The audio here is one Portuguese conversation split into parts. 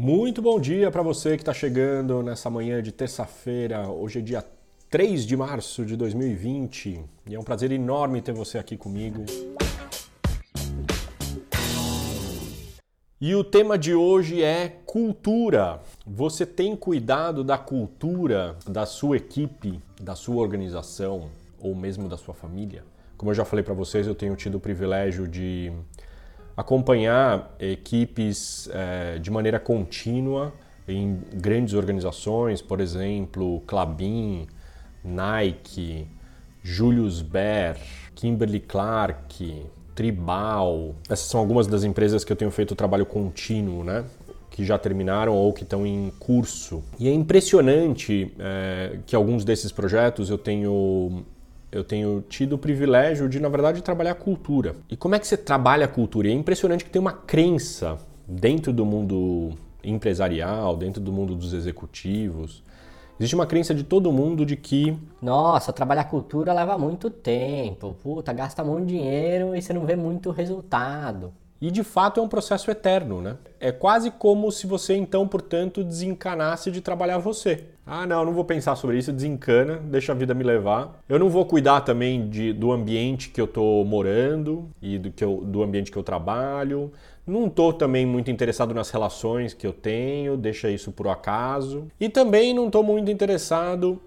Muito bom dia para você que está chegando nessa manhã de terça-feira. Hoje é dia 3 de março de 2020 e é um prazer enorme ter você aqui comigo. E o tema de hoje é cultura. Você tem cuidado da cultura da sua equipe, da sua organização ou mesmo da sua família? Como eu já falei para vocês, eu tenho tido o privilégio de acompanhar equipes é, de maneira contínua em grandes organizações, por exemplo, Clabin, Nike, Julius Baer, Kimberly Clark, Tribal. Essas são algumas das empresas que eu tenho feito trabalho contínuo, né? Que já terminaram ou que estão em curso. E é impressionante é, que alguns desses projetos eu tenho eu tenho tido o privilégio de, na verdade, trabalhar cultura. E como é que você trabalha a cultura? E é impressionante que tem uma crença dentro do mundo empresarial, dentro do mundo dos executivos. Existe uma crença de todo mundo de que. Nossa, trabalhar cultura leva muito tempo. Puta, gasta muito dinheiro e você não vê muito resultado. E de fato é um processo eterno, né? É quase como se você então, portanto, desencanasse de trabalhar você. Ah, não, não vou pensar sobre isso, desencana, deixa a vida me levar. Eu não vou cuidar também de, do ambiente que eu tô morando e do, que eu, do ambiente que eu trabalho. Não tô também muito interessado nas relações que eu tenho, deixa isso por acaso. E também não tô muito interessado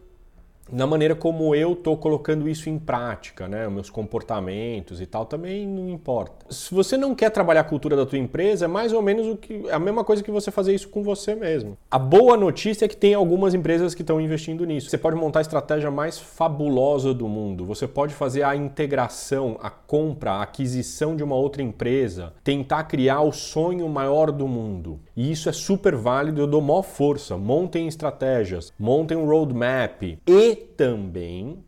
na maneira como eu estou colocando isso em prática, né? Meus comportamentos e tal também não importa. Se você não quer trabalhar a cultura da tua empresa, é mais ou menos o que a mesma coisa que você fazer isso com você mesmo. A boa notícia é que tem algumas empresas que estão investindo nisso. Você pode montar a estratégia mais fabulosa do mundo. Você pode fazer a integração, a compra, a aquisição de uma outra empresa, tentar criar o sonho maior do mundo. E isso é super válido, eu dou maior força. Montem estratégias, montem um roadmap e também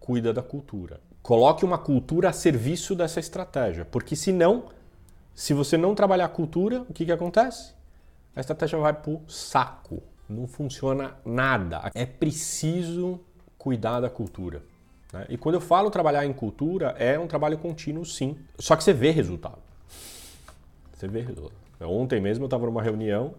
cuida da cultura. Coloque uma cultura a serviço dessa estratégia, porque senão, se você não trabalhar a cultura, o que, que acontece? A estratégia vai para o saco, não funciona nada. É preciso cuidar da cultura. Né? E quando eu falo trabalhar em cultura, é um trabalho contínuo, sim. Só que você vê resultado. Você vê resultado. Ontem mesmo eu estava numa reunião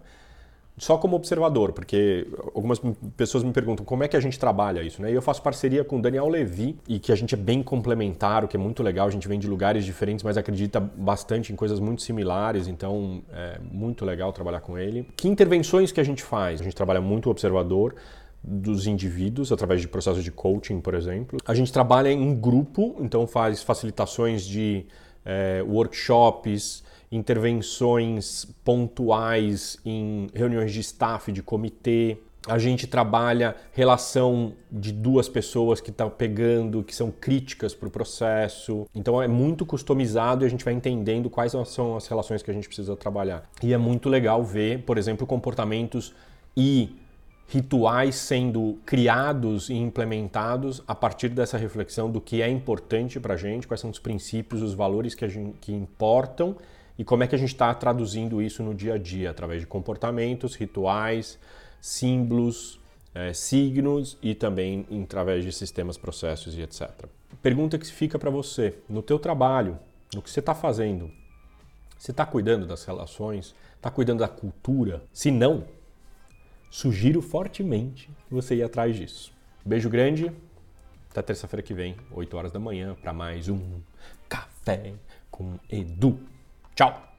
só como observador, porque algumas pessoas me perguntam como é que a gente trabalha isso, né? E eu faço parceria com o Daniel Levy e que a gente é bem complementar, o que é muito legal. A gente vem de lugares diferentes, mas acredita bastante em coisas muito similares, então é muito legal trabalhar com ele. Que intervenções que a gente faz? A gente trabalha muito observador dos indivíduos através de processos de coaching, por exemplo. A gente trabalha em grupo, então faz facilitações de é, workshops intervenções pontuais em reuniões de staff, de comitê. A gente trabalha relação de duas pessoas que estão tá pegando, que são críticas para o processo. Então é muito customizado e a gente vai entendendo quais são as relações que a gente precisa trabalhar. E é muito legal ver, por exemplo, comportamentos e rituais sendo criados e implementados a partir dessa reflexão do que é importante para a gente, quais são os princípios, os valores que, gente, que importam e como é que a gente está traduzindo isso no dia a dia, através de comportamentos, rituais, símbolos, é, signos e também através de sistemas, processos e etc. Pergunta que fica para você, no teu trabalho, no que você está fazendo, você está cuidando das relações, está cuidando da cultura? Se não, sugiro fortemente que você ir atrás disso. Beijo grande, até terça-feira que vem, 8 horas da manhã, para mais um Café com Edu. Tchau!